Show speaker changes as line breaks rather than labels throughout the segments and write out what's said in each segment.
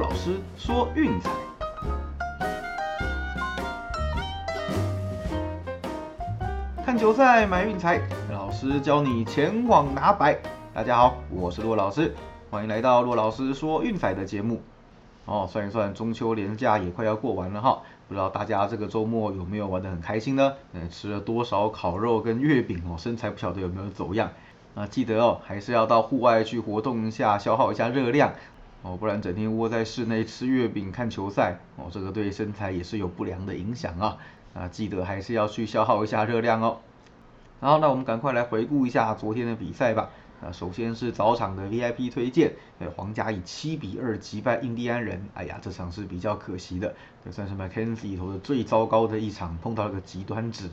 老师说运彩。看球赛买运彩，老师教你前往拿白。大家好，我是骆老师，欢迎来到骆老师说运彩的节目。哦，算一算中秋连假也快要过完了哈，不知道大家这个周末有没有玩得很开心呢？嗯，吃了多少烤肉跟月饼哦，身材不晓得有没有走样？啊，记得哦，还是要到户外去活动一下，消耗一下热量哦，不然整天窝在室内吃月饼看球赛哦，这个对身材也是有不良的影响啊。啊，记得还是要去消耗一下热量哦。然后，那我们赶快来回顾一下昨天的比赛吧。啊，首先是早场的 VIP 推荐，呃，皇家以七比二击败印第安人。哎呀，这场是比较可惜的，这算是 McKenzie 投的最糟糕的一场，碰到了个极端值。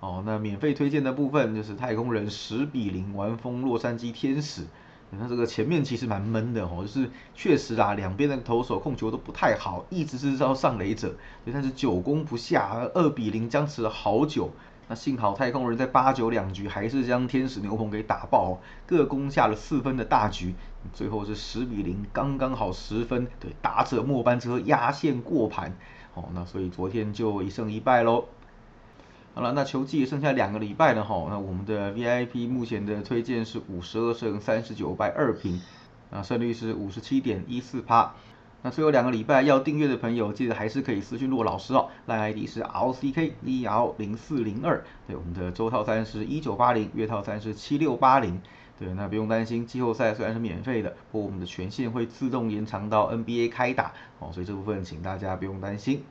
哦，那免费推荐的部分就是太空人十比零完封洛杉矶天使。那这个前面其实蛮闷的哦，就是确实啊，两边的投手控球都不太好，一直是要上垒者，但是久攻不下，二比零僵持了好久。那幸好太空人在八九两局还是将天使牛棚给打爆，各攻下了四分的大局，最后是十比零，刚刚好十分，对，打者末班车压线过盘，哦，那所以昨天就一胜一败喽。好了，那球季剩下两个礼拜了哈，那我们的 VIP 目前的推荐是五十二胜三十九败二平，啊，胜率是五十七点一四趴。那最后两个礼拜要订阅的朋友，记得还是可以私讯骆老师哦。赖 ID 是 LCKEL 零四零二，对，我们的周套餐是一九八零，月套餐是七六八零。对，那不用担心，季后赛虽然是免费的，不过我们的权限会自动延长到 NBA 开打哦，所以这部分请大家不用担心。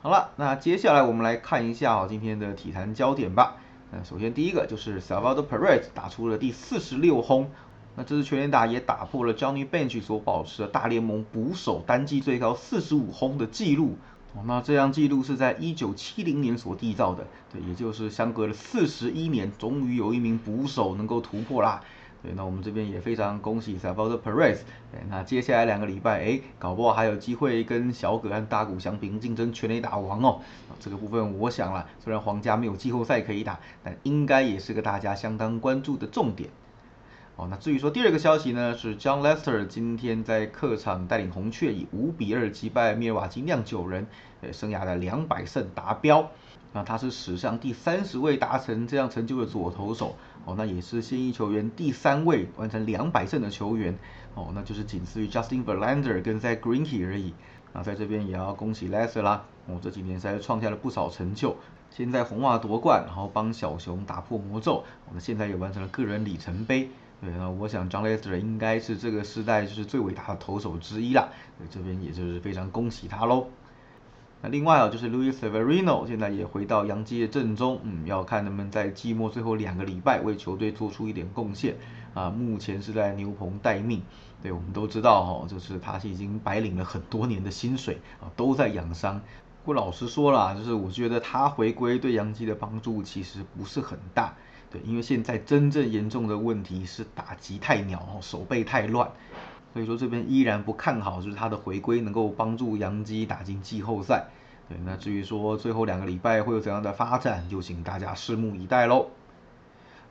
好了，那接下来我们来看一下哦今天的体坛焦点吧。那首先第一个就是 Salvador Perez 打出了第四十六轰。那这次全垒打也打破了 Johnny Bench 所保持的大联盟捕手单季最高四十五轰的记录。那这样记录是在一九七零年所缔造的，对，也就是相隔了四十一年，终于有一名捕手能够突破啦。对，那我们这边也非常恭喜 Salvador Perez。对，那接下来两个礼拜，哎，搞不好还有机会跟小葛和大谷翔平竞争全垒打王哦。这个部分我想了，虽然皇家没有季后赛可以打，但应该也是个大家相当关注的重点。哦，那至于说第二个消息呢，是 John Lester 今天在客场带领红雀以五比二击败密尔瓦基酿酒人，呃，生涯的两百胜达标。那他是史上第三十位达成这样成就的左投手，哦，那也是现役球员第三位完成两百胜的球员，哦，那就是仅次于 Justin Verlander 跟 Zach Greinke 而已。那在这边也要恭喜 l e s e r 啦，哦，这几年实在创下了不少成就，现在红袜夺冠，然后帮小熊打破魔咒，我们现在也完成了个人里程碑。对，那我想 John Lester 应该是这个时代就是最伟大的投手之一啦。对，这边也就是非常恭喜他喽。那另外啊，就是 Luis Severino 现在也回到洋基的阵中，嗯，要看能不能在季末最后两个礼拜为球队做出一点贡献啊。目前是在牛棚待命。对，我们都知道哈，就是他是已经白领了很多年的薪水啊，都在养伤。不过老实说啦，就是我觉得他回归对洋基的帮助其实不是很大。对，因为现在真正严重的问题是打击太鸟，手背太乱，所以说这边依然不看好，就是他的回归能够帮助杨基打进季后赛。对，那至于说最后两个礼拜会有怎样的发展，就请大家拭目以待喽。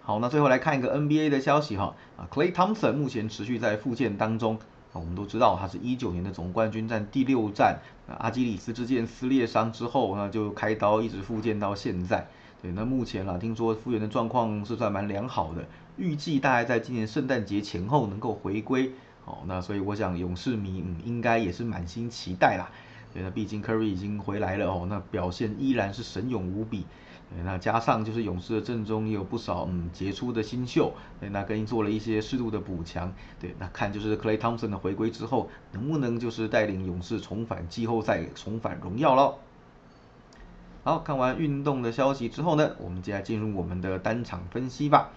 好，那最后来看一个 NBA 的消息哈，啊，Clay Thompson 目前持续在复健当中，啊，我们都知道他是一九年的总冠军战第六战，阿基里斯之腱撕裂伤之后，那就开刀一直复健到现在。对，那目前啊，听说复原的状况是算蛮良好的，预计大概在今年圣诞节前后能够回归。哦，那所以我想勇士迷嗯应该也是满心期待啦。对，那毕竟 Curry 已经回来了哦，那表现依然是神勇无比。对，那加上就是勇士的阵中也有不少嗯杰出的新秀，对，那跟做了一些适度的补强。对，那看就是 Clay Thompson 的回归之后，能不能就是带领勇士重返季后赛，重返荣耀喽？好看完运动的消息之后呢，我们接下来进入我们的单场分析吧。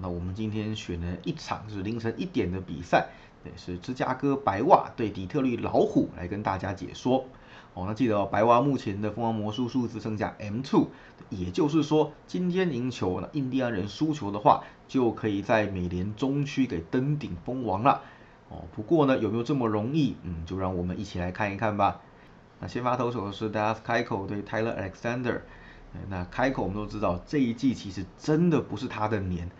那我们今天选了一场是凌晨一点的比赛，对，是芝加哥白袜对底特律老虎来跟大家解说。哦，那记得哦，白袜目前的蜂王魔术数字剩下 M2，也就是说今天赢球，那印第安人输球的话，就可以在美联中区给登顶蜂王了。哦，不过呢，有没有这么容易？嗯，就让我们一起来看一看吧。那先发投手是 Das 开口对 Tyler Alexander，那开口我们都知道这一季其实真的不是他的年，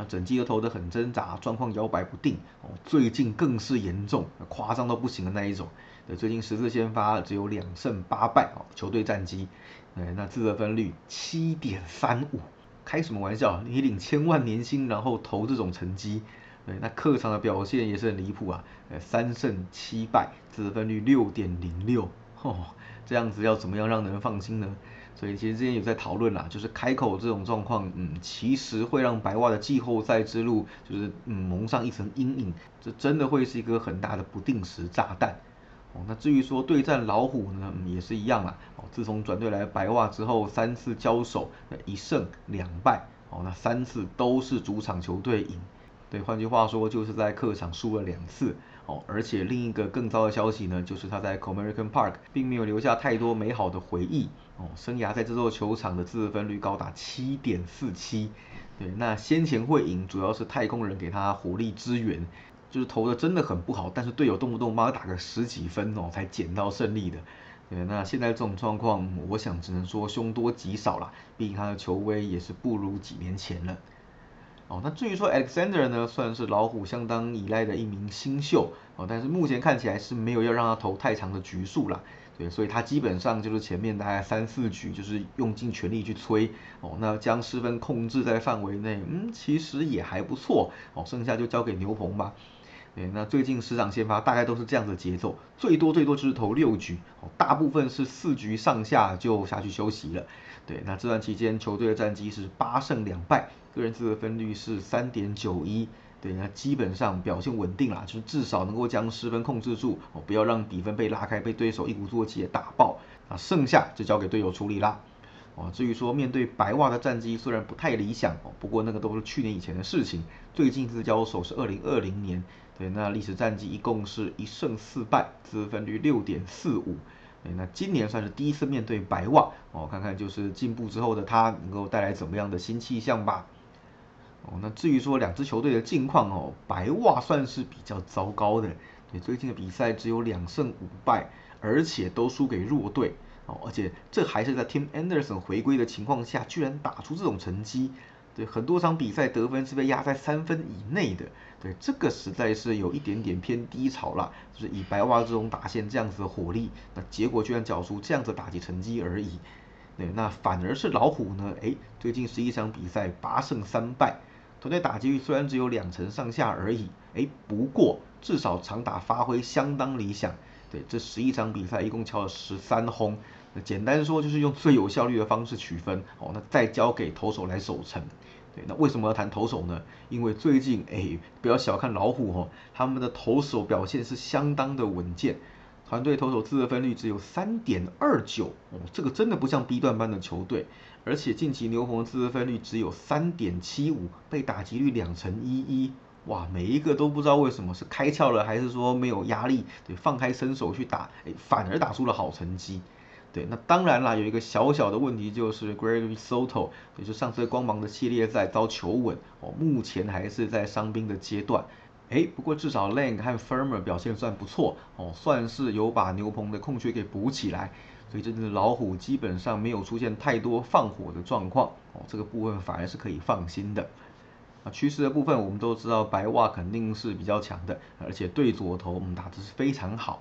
那整季都投得很挣扎，状况摇摆不定哦。最近更是严重，夸张到不行的那一种。对，最近十次先发只有两胜八败哦，球队战绩，对，那自得分率七点三五，开什么玩笑？你领千万年薪，然后投这种成绩，对，那客场的表现也是很离谱啊，呃，三胜七败，自得分率六点零六，吼，这样子要怎么样让人放心呢？所以其实之前有在讨论啦，就是开口这种状况，嗯，其实会让白袜的季后赛之路就是嗯蒙上一层阴影，这真的会是一个很大的不定时炸弹。哦，那至于说对战老虎呢，也是一样啦。哦，自从转队来白袜之后，三次交手，一胜两败，哦，那三次都是主场球队赢。对，换句话说，就是在客场输了两次。哦，而且另一个更糟的消息呢，就是他在 Comerican Park 并没有留下太多美好的回忆。哦，生涯在这座球场的自分率高达七点四七。对，那先前会赢，主要是太空人给他火力支援，就是投的真的很不好，但是队友动不动帮他打个十几分哦，才捡到胜利的。对，那现在这种状况，我想只能说凶多吉少了，毕竟他的球威也是不如几年前了。哦，那至于说 Alexander 呢，算是老虎相当依赖的一名新秀哦，但是目前看起来是没有要让他投太长的局数啦，对，所以他基本上就是前面大概三四局就是用尽全力去催哦，那将失分控制在范围内，嗯，其实也还不错哦，剩下就交给牛棚吧。对，那最近十场先发大概都是这样的节奏，最多最多就是投六局，哦，大部分是四局上下就下去休息了。对，那这段期间球队的战绩是八胜两败。个人自得分率是三点九一，对，那基本上表现稳定啦，就是至少能够将失分控制住，哦，不要让比分被拉开，被对手一鼓作气打爆，啊，剩下就交给队友处理啦，哦，至于说面对白袜的战绩虽然不太理想，哦，不过那个都是去年以前的事情，最近一次交手是二零二零年，对，那历史战绩一共是一胜四败，自分率六点四五。哎，那今年算是第一次面对白袜哦，看看就是进步之后的他能够带来怎么样的新气象吧。哦，那至于说两支球队的近况哦，白袜算是比较糟糕的，对，最近的比赛只有两胜五败，而且都输给弱队哦，而且这还是在 Tim Anderson 回归的情况下，居然打出这种成绩。对，很多场比赛得分是被压在三分以内的，对，这个实在是有一点点偏低潮了。就是以白袜这种打线这样子的火力，那结果居然缴出这样子打击成绩而已。对，那反而是老虎呢，哎，最近十一场比赛八胜三败，团队打击率虽然只有两成上下而已，哎，不过至少长打发挥相当理想。对，这十一场比赛一共敲了十三轰。那简单说就是用最有效率的方式取分哦，那再交给投手来守城。对，那为什么要谈投手呢？因为最近哎，不要小看老虎哦，他们的投手表现是相当的稳健，团队投手自得分率只有三点二九哦，这个真的不像 B 段班的球队。而且近期牛棚自得分率只有三点七五，被打击率两成一一，哇，每一个都不知道为什么是开窍了，还是说没有压力，对，放开身手去打，哎，反而打出了好成绩。对，那当然啦，有一个小小的问题就是 Gregory Soto，也就上次光芒的系列赛遭球稳哦，目前还是在伤兵的阶段。哎，不过至少 Lang 和 Firmer 表现算不错哦，算是有把牛棚的空缺给补起来，所以这只老虎基本上没有出现太多放火的状况哦，这个部分反而是可以放心的。啊，趋势的部分我们都知道，白袜肯定是比较强的，而且对左投我们打的是非常好。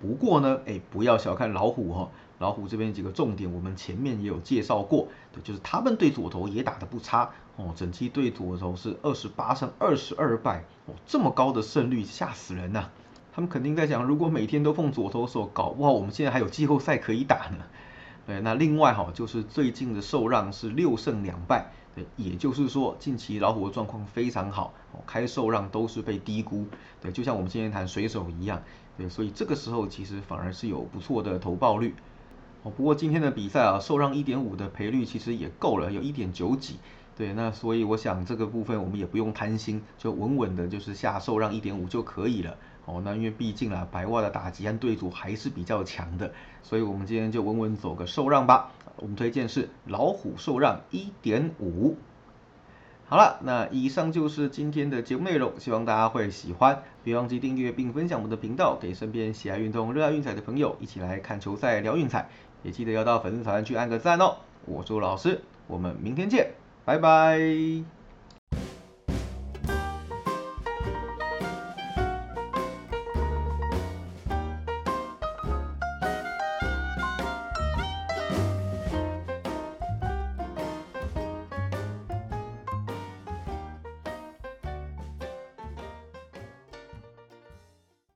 不过呢，哎，不要小看老虎哈，老虎这边几个重点我们前面也有介绍过，对，就是他们对左投也打得不差哦，整期对左投是二十八胜二十二败哦，这么高的胜率吓死人呐！他们肯定在想，如果每天都碰左投手，搞不好我们现在还有季后赛可以打呢。对，那另外哈，就是最近的受让是六胜两败，也就是说近期老虎的状况非常好，开受让都是被低估，对，就像我们今天谈水手一样。对，所以这个时候其实反而是有不错的投报率哦。不过今天的比赛啊，受让一点五的赔率其实也够了，有一点九几。对，那所以我想这个部分我们也不用贪心，就稳稳的就是下受让一点五就可以了。哦，那因为毕竟啊，白袜的打击和对组还是比较强的，所以我们今天就稳稳走个受让吧。我们推荐是老虎受让一点五。好了，那以上就是今天的节目内容，希望大家会喜欢。别忘记订阅并分享我们的频道，给身边喜爱运动、热爱运彩的朋友一起来看球赛、聊运彩。也记得要到粉丝团去按个赞哦。我是老师，我们明天见，拜拜。